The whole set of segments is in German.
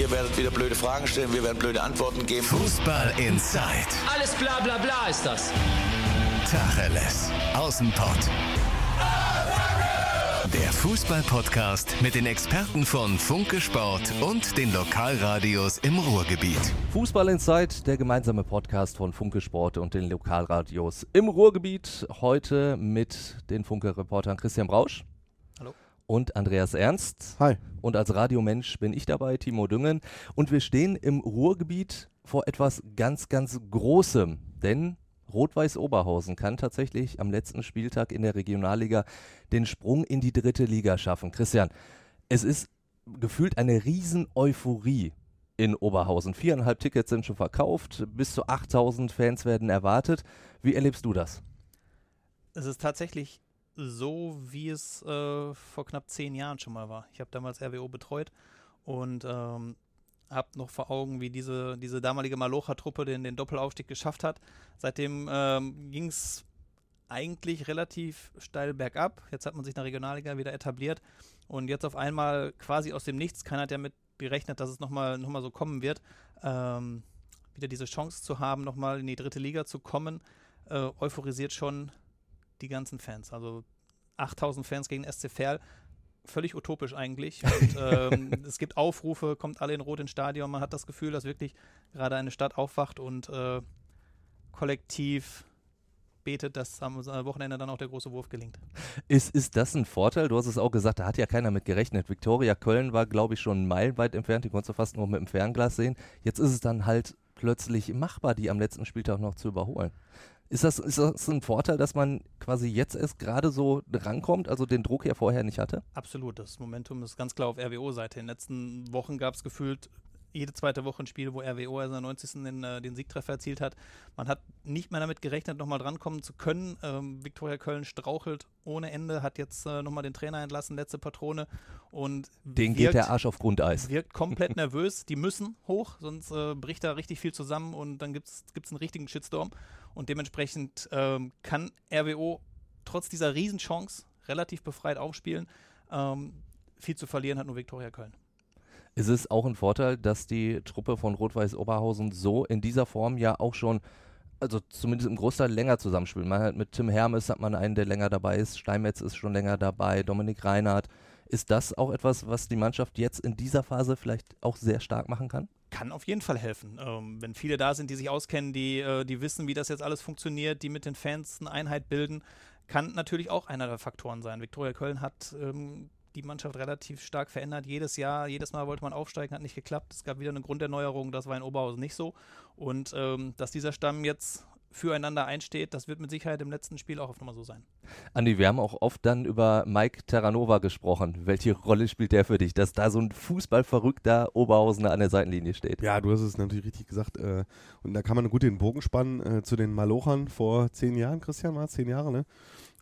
Ihr werdet wieder blöde Fragen stellen, wir werden blöde Antworten geben. Fußball Inside. Alles bla bla bla ist das. Tacheles. Außenpott. Der Fußball-Podcast mit den Experten von Funke Sport und den Lokalradios im Ruhrgebiet. Fußball Inside, der gemeinsame Podcast von Funke Sport und den Lokalradios im Ruhrgebiet. Heute mit den Funke-Reportern Christian Brausch. Und Andreas Ernst. Hi. Und als Radiomensch bin ich dabei, Timo Düngen. Und wir stehen im Ruhrgebiet vor etwas ganz, ganz Großem. Denn Rot-Weiß Oberhausen kann tatsächlich am letzten Spieltag in der Regionalliga den Sprung in die dritte Liga schaffen. Christian, es ist gefühlt eine Riesen-Euphorie in Oberhausen. Viereinhalb Tickets sind schon verkauft, bis zu 8000 Fans werden erwartet. Wie erlebst du das? Es ist tatsächlich so, wie es äh, vor knapp zehn Jahren schon mal war. Ich habe damals RWO betreut und ähm, habe noch vor Augen, wie diese, diese damalige Malocha-Truppe den, den Doppelaufstieg geschafft hat. Seitdem ähm, ging es eigentlich relativ steil bergab. Jetzt hat man sich in der Regionalliga wieder etabliert und jetzt auf einmal quasi aus dem Nichts, keiner hat ja mit berechnet, dass es nochmal noch mal so kommen wird, ähm, wieder diese Chance zu haben, nochmal in die dritte Liga zu kommen, äh, euphorisiert schon die ganzen Fans. Also 8000 Fans gegen SC Verl, völlig utopisch eigentlich. Und ähm, es gibt Aufrufe, kommt alle in Rot ins Stadion. Man hat das Gefühl, dass wirklich gerade eine Stadt aufwacht und äh, kollektiv betet, dass am Wochenende dann auch der große Wurf gelingt. Ist, ist das ein Vorteil? Du hast es auch gesagt, da hat ja keiner mit gerechnet. Viktoria Köln war, glaube ich, schon meilenweit entfernt. Die konntest du fast nur mit dem Fernglas sehen. Jetzt ist es dann halt plötzlich machbar, die am letzten Spieltag noch zu überholen. Ist das, ist das ein Vorteil, dass man quasi jetzt erst gerade so rankommt, also den Druck ja vorher nicht hatte? Absolut. Das Momentum ist ganz klar auf RWO-Seite. In den letzten Wochen gab es gefühlt jede zweite Woche ein Spiel, wo RWO in der 90. Den, äh, den Siegtreffer erzielt hat. Man hat nicht mehr damit gerechnet, nochmal drankommen zu können. Ähm, Viktoria Köln strauchelt ohne Ende, hat jetzt äh, nochmal den Trainer entlassen, letzte Patrone. Und Den geht der Arsch auf Grundeis. Wirkt komplett nervös. Die müssen hoch, sonst äh, bricht da richtig viel zusammen und dann gibt es einen richtigen Shitstorm. Und dementsprechend ähm, kann RWO trotz dieser Riesenchance relativ befreit aufspielen. Ähm, viel zu verlieren hat nur Viktoria Köln. Ist es auch ein Vorteil, dass die Truppe von Rot-Weiß Oberhausen so in dieser Form ja auch schon, also zumindest im Großteil länger zusammenspielt? Man hat mit Tim Hermes hat man einen, der länger dabei ist, Steinmetz ist schon länger dabei, Dominik Reinhardt. Ist das auch etwas, was die Mannschaft jetzt in dieser Phase vielleicht auch sehr stark machen kann? Kann auf jeden Fall helfen. Ähm, wenn viele da sind, die sich auskennen, die, äh, die wissen, wie das jetzt alles funktioniert, die mit den Fans eine Einheit bilden, kann natürlich auch einer der Faktoren sein. Viktoria Köln hat ähm, die Mannschaft relativ stark verändert. Jedes Jahr, jedes Mal wollte man aufsteigen, hat nicht geklappt. Es gab wieder eine Grunderneuerung, das war in Oberhausen nicht so. Und ähm, dass dieser Stamm jetzt füreinander einsteht, das wird mit Sicherheit im letzten Spiel auch auf Nummer so sein. Andi, wir haben auch oft dann über Mike Terranova gesprochen. Welche Rolle spielt der für dich, dass da so ein fußballverrückter Oberhausener an der Seitenlinie steht? Ja, du hast es natürlich richtig gesagt. Äh, und da kann man gut den Bogen spannen äh, zu den Malochern vor zehn Jahren. Christian war zehn Jahre, ne?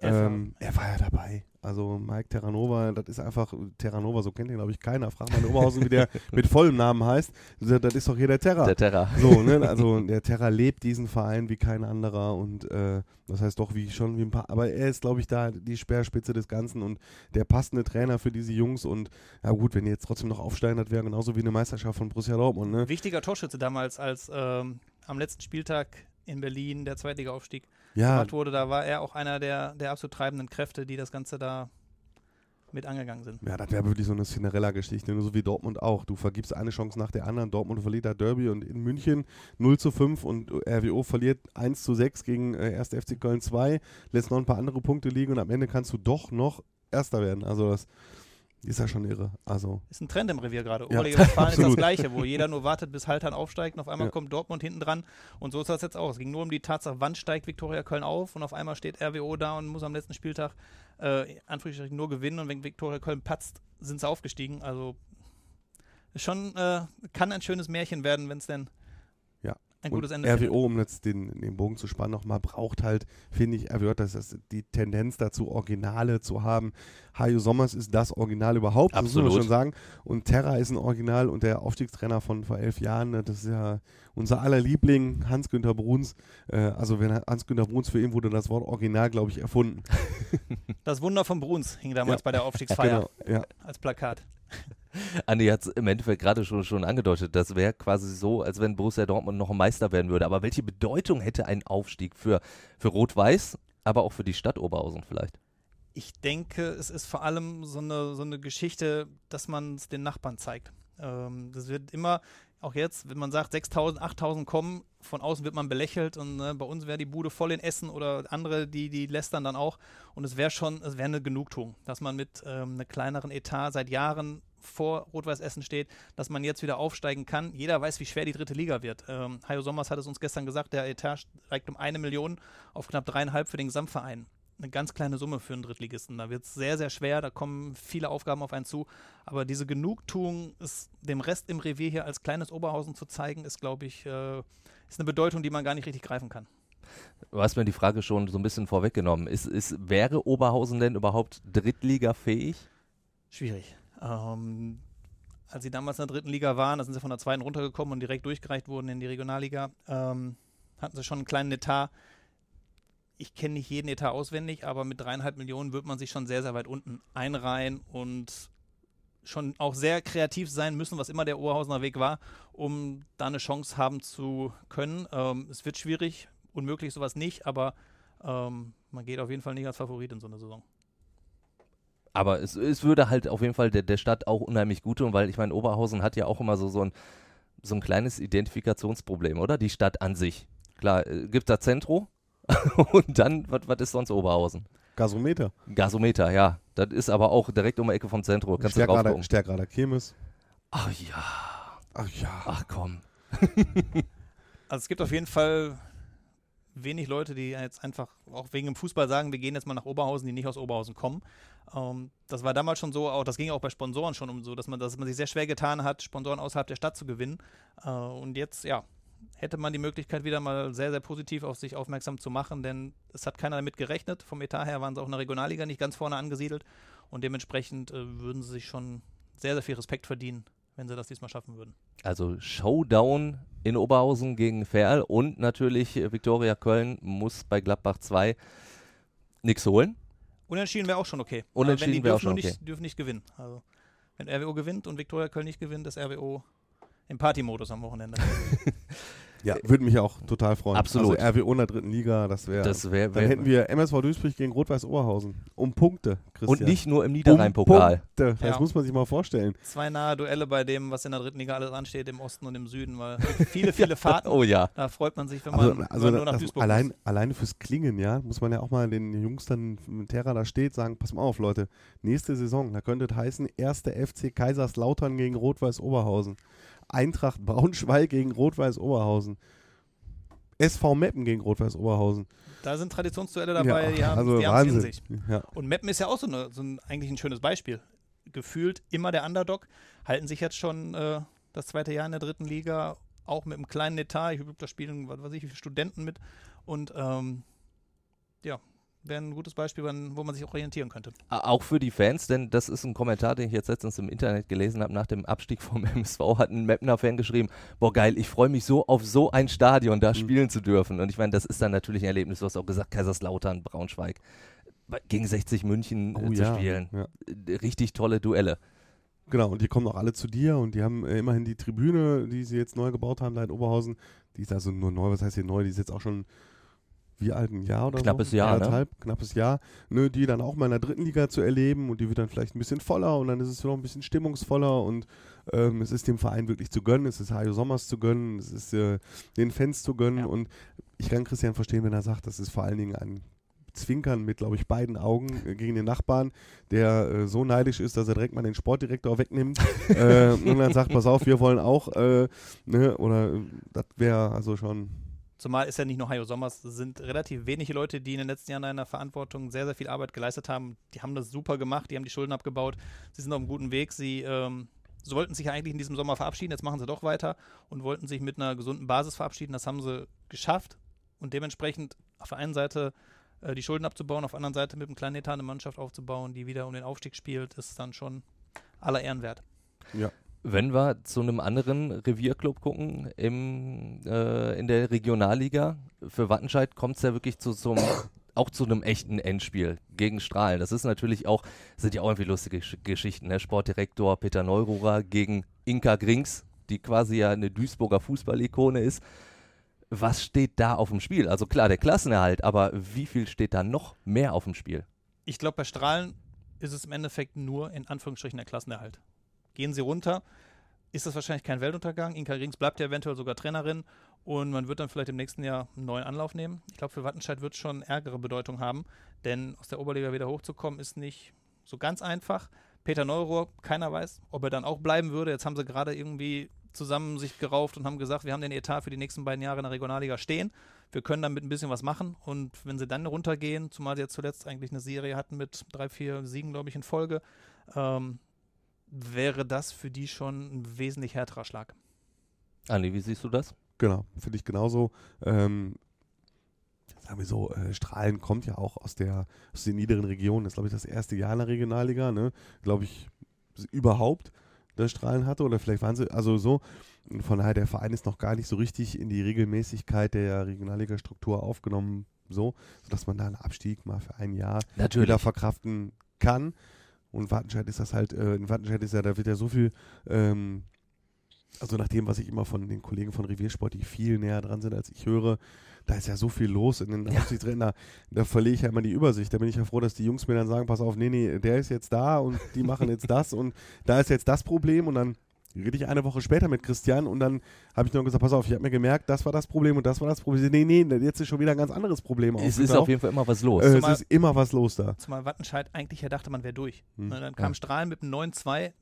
Ähm, er war ja dabei. Also Mike Terranova, das ist einfach, Terranova, so kennt ihn glaube ich keiner. Frag mal in Oberhausen, wie der mit vollem Namen heißt. Das ist doch hier der Terra. Der Terra. So, ne? Also der Terra lebt diesen Verein wie kein anderer und äh, das heißt doch wie schon wie ein paar, aber er ist glaube ich da die Speerspitze des Ganzen und der passende Trainer für diese Jungs und ja gut, wenn die jetzt trotzdem noch aufsteigen, das wäre genauso wie eine Meisterschaft von Borussia Dortmund, ne? Wichtiger Torschütze damals, als ähm, am letzten Spieltag in Berlin der Zweitliga-Aufstieg Ja, gemacht wurde, da war er auch einer der, der absolut treibenden Kräfte, die das Ganze da mit angegangen sind. Ja, das wäre wirklich so eine Cinderella-Geschichte, nur so wie Dortmund auch. Du vergibst eine Chance nach der anderen. Dortmund verliert das Derby und in München 0 zu 5 und RWO verliert 1 zu 6 gegen äh, 1. FC Köln 2, lässt noch ein paar andere Punkte liegen und am Ende kannst du doch noch Erster werden. Also das ist ja schon irre. Also Ist ein Trend im Revier gerade. Ja, Oberliga Westfalen ist das. Gleiche, wo jeder nur wartet, bis Haltern aufsteigt und auf einmal Ja. kommt Dortmund hinten dran. Und so ist das jetzt auch. Es ging nur um die Tatsache, wann steigt Viktoria Köln auf und auf einmal steht RWO da und muss am letzten Spieltag äh, Anführungsstrichen nur gewinnen und wenn Viktoria Köln patzt, sind sie aufgestiegen. Also schon äh, kann ein schönes Märchen werden, wenn es denn Ja. Ein gutes Ende findet. RWO, um jetzt den, den Bogen zu spannen, nochmal braucht halt, finde ich, RWO, das ist die Tendenz dazu, Originale zu haben. Hajo Sommers ist das Original überhaupt, das muss Absolut. man schon sagen. Und Terra ist ein Original und der Aufstiegstrainer von vor elf Jahren, ne, das ist ja unser aller Liebling, Hans-Günther Bruns. Äh, also wenn Hans-Günther Bruns, für ihn wurde das Wort Original, glaube ich, erfunden. Das Wunder von Bruns hing damals Ja. bei der Aufstiegsfeier Genau, ja. als Plakat. Andi hat es im Endeffekt gerade schon, schon angedeutet. Das wäre quasi so, als wenn Borussia Dortmund noch ein Meister werden würde. Aber welche Bedeutung hätte ein Aufstieg für, für Rot-Weiß, aber auch für die Stadt Oberhausen vielleicht? Ich denke, es ist vor allem so eine, so eine Geschichte, dass man es den Nachbarn zeigt. Ähm, das wird immer, auch jetzt, wenn man sagt, 6000, 8000 kommen, von außen wird man belächelt und ne, bei uns wäre die Bude voll in Essen oder andere, die, die lästern dann auch. Und es wäre schon, es wäre eine Genugtuung, dass man mit ähm, einem kleineren Etat seit Jahren vor Rot-Weiß Essen steht, dass man jetzt wieder aufsteigen kann. Jeder weiß, wie schwer die dritte Liga wird. Ähm, Hajo Sommers hat es uns gestern gesagt, der Etat steigt um eine Million auf knapp dreieinhalb für den Gesamtverein eine ganz kleine Summe für einen Drittligisten. Da wird es sehr, sehr schwer, da kommen viele Aufgaben auf einen zu. Aber diese Genugtuung, ist dem Rest im Revier hier als kleines Oberhausen zu zeigen, ist, glaube ich, äh, ist eine Bedeutung, die man gar nicht richtig greifen kann. Du hast mir die Frage schon so ein bisschen vorweggenommen. Ist, ist, wäre Oberhausen denn überhaupt Drittliga-fähig? Schwierig. Ähm, als sie damals in der dritten Liga waren, da sind sie von der zweiten runtergekommen und direkt durchgereicht wurden in die Regionalliga, ähm, hatten sie schon einen kleinen Etat ich kenne nicht jeden Etat auswendig, aber mit dreieinhalb Millionen wird man sich schon sehr, sehr weit unten einreihen und schon auch sehr kreativ sein müssen, was immer der Oberhausener Weg war, um da eine Chance haben zu können. Ähm, es wird schwierig, unmöglich sowas nicht, aber ähm, man geht auf jeden Fall nicht als Favorit in so eine Saison. Aber es, es würde halt auf jeden Fall der, der Stadt auch unheimlich gut tun, weil ich meine, Oberhausen hat ja auch immer so, so, ein, so ein kleines Identifikationsproblem, oder? Die Stadt an sich. Klar, äh, gibt da Zentro, und dann, was ist sonst Oberhausen? Gasometer. Gasometer, ja. Das ist aber auch direkt um die Ecke vom Zentrum. Kannst du drauf Stärkrader Kirmes. Ach ja. Ach ja. Ach komm. also es gibt auf jeden Fall wenig Leute, die jetzt einfach auch wegen dem Fußball sagen, wir gehen jetzt mal nach Oberhausen, die nicht aus Oberhausen kommen. Ähm, das war damals schon so, auch das ging auch bei Sponsoren schon um so, dass man, dass man sich sehr schwer getan hat, Sponsoren außerhalb der Stadt zu gewinnen. Äh, und jetzt, ja, hätte man die Möglichkeit, wieder mal sehr, sehr positiv auf sich aufmerksam zu machen, denn es hat keiner damit gerechnet. Vom Etat her waren sie auch in der Regionalliga nicht ganz vorne angesiedelt und dementsprechend äh, würden sie sich schon sehr, sehr viel Respekt verdienen, wenn sie das diesmal schaffen würden. Also Showdown in Oberhausen gegen Ferl und natürlich äh, Viktoria Köln muss bei Gladbach 2 nichts holen. Unentschieden wäre auch schon okay. Unentschieden wäre auch schon okay. Nicht, dürfen nicht gewinnen. Also wenn RWO gewinnt und Viktoria Köln nicht gewinnt, ist RWO im Partymodus am Wochenende. ja, würde mich auch total freuen. Absolut. Also RWO in der dritten Liga, das wäre. Das wär, dann hätten wir MSV Duisburg gegen Rot-Weiß Oberhausen. Um Punkte, Christian. Und nicht nur im Niederrhein-Pokal. Um das ja. muss man sich mal vorstellen. Zwei nahe Duelle bei dem, was in der dritten Liga alles ansteht, im Osten und im Süden, weil viele, viele Fahrten. oh ja. Da freut man sich, wenn also, man, also, nur nach Duisburg allein, muss. Alleine fürs Klingen, ja, muss man ja auch mal den Jungs dann, wenn Terra da steht, sagen: Pass mal auf, Leute, nächste Saison, da könnte es heißen, erste FC Kaiserslautern gegen Rot-Weiß Oberhausen. Eintracht Braunschweig gegen Rot-Weiß Oberhausen. SV Meppen gegen Rot-Weiß Oberhausen. Da sind Traditionsduelle dabei, ja, die haben also die Wahnsinn. in sich. Ja. Und Meppen ist ja auch so, eine, so ein, eigentlich ein schönes Beispiel. Gefühlt immer der Underdog, halten sich jetzt schon äh, das zweite Jahr in der dritten Liga, auch mit einem kleinen Etat. Ich glaube, da spielen, was weiß ich, wie viele Studenten mit. Und ähm, ja, wäre ein gutes Beispiel, wo man sich orientieren könnte. Auch für die Fans, denn das ist ein Kommentar, den ich jetzt letztens im Internet gelesen habe. Nach dem Abstieg vom MSV hat ein Mapner-Fan geschrieben: Boah, geil, ich freue mich so auf so ein Stadion da mhm. spielen zu dürfen. Und ich meine, das ist dann natürlich ein Erlebnis. Du hast auch gesagt, Kaiserslautern, Braunschweig, gegen 60 München äh, oh, zu ja, spielen. Ja. Äh, richtig tolle Duelle. Genau, und die kommen auch alle zu dir und die haben äh, immerhin die Tribüne, die sie jetzt neu gebaut haben, da in Oberhausen. Die ist also nur neu, was heißt hier neu? Die ist jetzt auch schon wie alt, ein Jahr oder knappes so? Jahr, ne? knappes Jahr, ne, die dann auch mal in der dritten Liga zu erleben und die wird dann vielleicht ein bisschen voller und dann ist es noch ein bisschen stimmungsvoller und ähm, es ist dem Verein wirklich zu gönnen, es ist Hajo Sommers zu gönnen, es ist äh, den Fans zu gönnen ja. und ich kann Christian verstehen, wenn er sagt, das ist vor allen Dingen ein Zwinkern mit, glaube ich, beiden Augen äh, gegen den Nachbarn, der äh, so neidisch ist, dass er direkt mal den Sportdirektor wegnimmt äh, und dann sagt, pass auf, wir wollen auch, äh, ne, oder das wäre also schon Zumal ist ja nicht nur Hajo Sommers, es sind relativ wenige Leute, die in den letzten Jahren in der Verantwortung sehr, sehr viel Arbeit geleistet haben. Die haben das super gemacht, die haben die Schulden abgebaut, sie sind auf einem guten Weg, sie ähm, sollten sich eigentlich in diesem Sommer verabschieden, jetzt machen sie doch weiter und wollten sich mit einer gesunden Basis verabschieden. Das haben sie geschafft und dementsprechend auf der einen Seite äh, die Schulden abzubauen, auf der anderen Seite mit einem kleinen Etat eine Mannschaft aufzubauen, die wieder um den Aufstieg spielt, ist dann schon aller Ehren wert. Ja, wenn wir zu einem anderen Revierclub gucken, im, äh, in der Regionalliga, für Wattenscheid kommt es ja wirklich zu einem auch zu einem echten Endspiel gegen Strahlen. Das ist natürlich auch, sind ja auch irgendwie lustige Gesch- Geschichten. Ne? Sportdirektor Peter Neururer gegen Inka Grings, die quasi ja eine Duisburger Fußballikone ist. Was steht da auf dem Spiel? Also klar, der Klassenerhalt, aber wie viel steht da noch mehr auf dem Spiel? Ich glaube, bei Strahlen ist es im Endeffekt nur in Anführungsstrichen der Klassenerhalt. Gehen sie runter, ist das wahrscheinlich kein Weltuntergang. Inka Rings bleibt ja eventuell sogar Trainerin und man wird dann vielleicht im nächsten Jahr einen neuen Anlauf nehmen. Ich glaube, für Wattenscheid wird es schon ärgere Bedeutung haben, denn aus der Oberliga wieder hochzukommen ist nicht so ganz einfach. Peter Neurohr, keiner weiß, ob er dann auch bleiben würde. Jetzt haben sie gerade irgendwie zusammen sich gerauft und haben gesagt, wir haben den Etat für die nächsten beiden Jahre in der Regionalliga stehen. Wir können damit ein bisschen was machen. Und wenn sie dann runtergehen, zumal sie jetzt zuletzt eigentlich eine Serie hatten mit drei, vier Siegen, glaube ich, in Folge, ähm, wäre das für die schon ein wesentlich härterer Schlag. Andi, wie siehst du das? Genau, finde ich genauso. Ähm, sagen wir so, äh, Strahlen kommt ja auch aus der aus den niederen Regionen. Das ist, glaube ich, das erste Jahr in der Regionalliga, ne? Glaube ich, überhaupt, das Strahlen hatte. Oder vielleicht waren sie, also so. Von daher, der Verein ist noch gar nicht so richtig in die Regelmäßigkeit der Regionalliga-Struktur aufgenommen, so, sodass man da einen Abstieg mal für ein Jahr wieder verkraften kann. Und Wattenscheid ist das halt, äh, in Wattenscheid ist ja, da wird ja so viel, ähm, also nach dem, was ich immer von den Kollegen von Reviersport, die viel näher dran sind, als ich höre, da ist ja so viel los in den Ja. Aufsichtsräten, da, da verliere ich ja immer die Übersicht. Da bin ich ja froh, dass die Jungs mir dann sagen, pass auf, nee, nee, der ist jetzt da und die machen jetzt das und da ist jetzt das Problem und dann rede ich eine Woche später mit Christian und dann habe ich noch gesagt, pass auf, ich habe mir gemerkt, das war das Problem und das war das Problem. Nee, nee, jetzt ist schon wieder ein ganz anderes Problem Es ist auf jeden Fall immer was los. äh, es ist immer was los da. Zumal Wattenscheid eigentlich ja dachte, man wäre durch. Hm. Ne, Dann kam Ja. Strahlen mit einem 9-2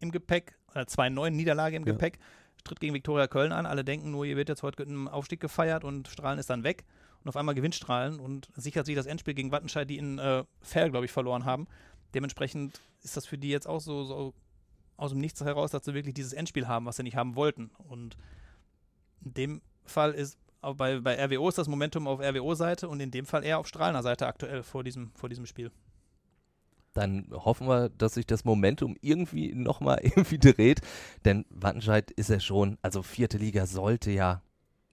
im Gepäck, oder 2-9 Niederlage im Ja. Gepäck, tritt gegen Viktoria Köln an. Alle denken nur, hier wird jetzt heute ein Aufstieg gefeiert und Strahlen ist dann weg. Und auf einmal gewinnt Strahlen und sichert sich das Endspiel gegen Wattenscheid, die in äh, Fair, glaube ich, verloren haben. Dementsprechend ist das für die jetzt auch so, so aus dem Nichts heraus, dass sie wirklich dieses Endspiel haben, was sie nicht haben wollten. Und in dem Fall ist, bei, bei RWO ist das Momentum auf RWO-Seite und in dem Fall eher auf Strahlener Seite aktuell vor diesem, vor diesem Spiel. dann hoffen wir, dass sich das Momentum irgendwie nochmal irgendwie dreht. Denn Wattenscheid ist ja schon, also vierte Liga sollte ja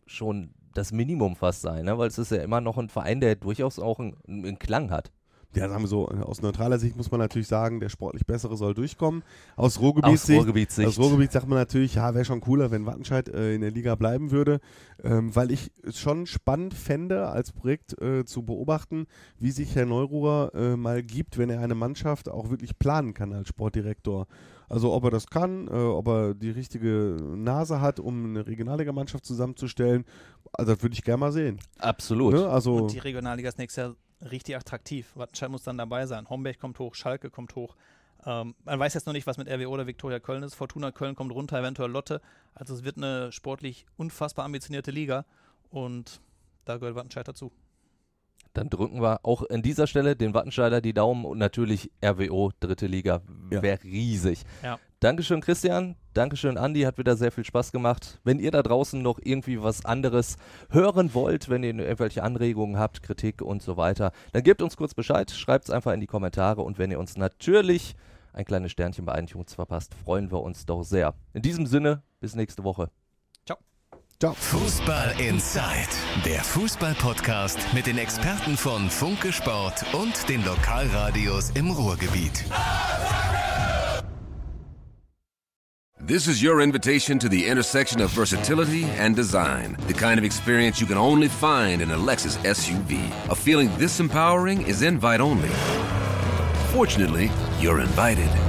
schon das Minimum fast sein, ne? weil es ist ja immer noch ein Verein, der durchaus auch einen, einen Klang hat. Ja, sagen wir so, aus neutraler Sicht muss man natürlich sagen, der sportlich Bessere soll durchkommen. Aus Aus Ruhrgebietssicht Ruhrgebietssicht. Aus Ruhrgebiet sagt man natürlich, ja, wäre schon cooler, wenn Wattenscheid äh, in der Liga bleiben würde, ähm, weil ich es schon spannend fände, als Projekt äh, zu beobachten, wie sich Herr Neururer äh, mal gibt, wenn er eine Mannschaft auch wirklich planen kann als Sportdirektor. Also ob er das kann, äh, ob er die richtige Nase hat, um eine Regionalligamannschaft zusammenzustellen, also das würde ich gerne mal sehen. Absolut. Ne? Also Und die Regionalliga ist nächstes Jahr richtig attraktiv. Wattenscheid muss dann dabei sein. Homberg kommt hoch, Schalke kommt hoch. Ähm, man weiß jetzt noch nicht, was mit RWO oder Viktoria Köln ist. Fortuna Köln kommt runter, eventuell Lotte. Also es wird eine sportlich unfassbar ambitionierte Liga und da gehört Wattenscheid dazu. Dann drücken wir auch an dieser Stelle den Wattenscheider die Daumen und natürlich RWO, dritte Liga, Ja. wäre riesig. Ja. Dankeschön, Christian. Dankeschön, Andi. Hat wieder sehr viel Spaß gemacht. Wenn ihr da draußen noch irgendwie was anderes hören wollt, wenn ihr irgendwelche Anregungen habt, Kritik und so weiter, dann gebt uns kurz Bescheid. Schreibt es einfach in die Kommentare. Und wenn ihr uns natürlich ein kleines Sternchen bei iTunes verpasst, freuen wir uns doch sehr. In diesem Sinne, bis nächste Woche. Ciao. Fußball Inside, der Fußball-Podcast mit den Experten von Funke Sport und den Lokalradios im Ruhrgebiet. This is your invitation to the intersection of versatility and design. The kind of experience you can only find in a Lexus SUV. A feeling this empowering is invite only. Fortunately, you're invited.